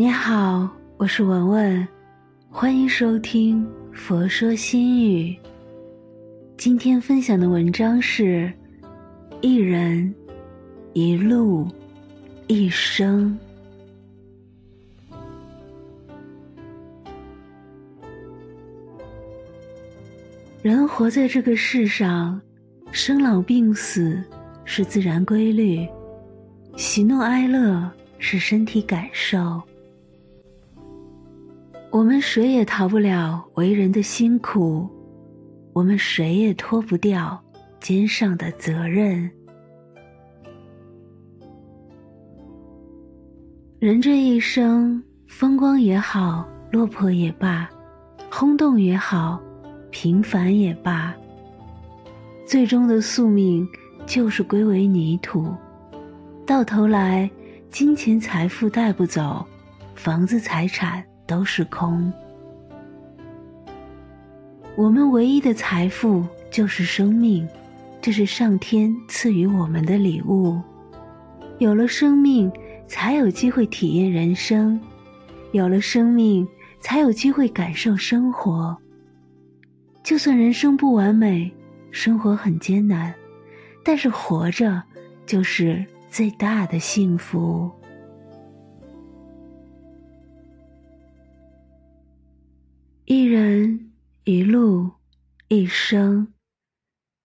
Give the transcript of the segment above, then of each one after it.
你好，我是文文，欢迎收听《佛说心语》。今天分享的文章是：一人一路一生。人活在这个世上，生老病死是自然规律，喜怒哀乐是身体感受。我们谁也逃不了为人的辛苦，我们谁也脱不掉肩上的责任。人这一生，风光也好，落魄也罢，轰动也好，平凡也罢，最终的宿命就是归为泥土。到头来，金钱财富带不走，房子财产。都是空。我们唯一的财富就是生命，这是上天赐予我们的礼物。有了生命，才有机会体验人生；有了生命，才有机会感受生活。就算人生不完美，生活很艰难，但是活着就是最大的幸福。一路，一生，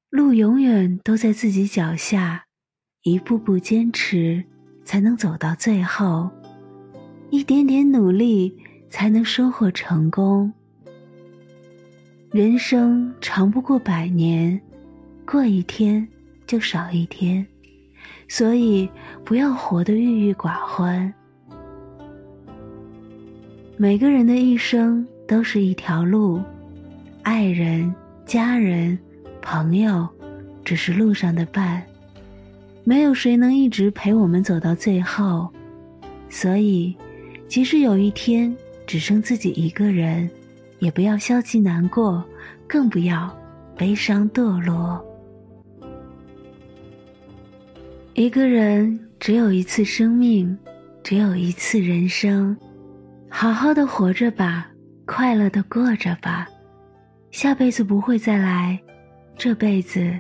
路永远都在自己脚下，一步步坚持，才能走到最后；一点点努力，才能收获成功。人生长不过百年，过一天就少一天，所以不要活得郁郁寡欢。每个人的一生。都是一条路，爱人、家人、朋友，只是路上的伴，没有谁能一直陪我们走到最后。所以，即使有一天只剩自己一个人，也不要消极难过，更不要悲伤堕落。一个人只有一次生命，只有一次人生，好好的活着吧。快乐的过着吧，下辈子不会再来，这辈子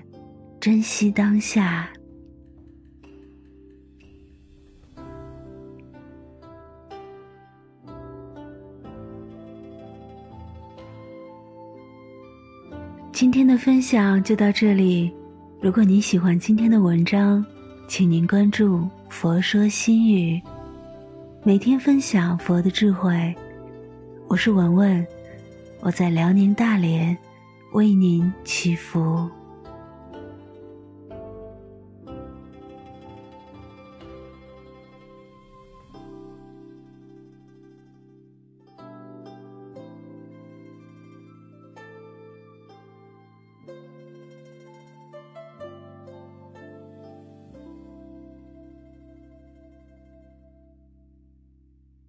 珍惜当下。今天的分享就到这里，如果您喜欢今天的文章，请您关注“佛说心语”，每天分享佛的智慧。我是文文，我在辽宁大连，为您祈福。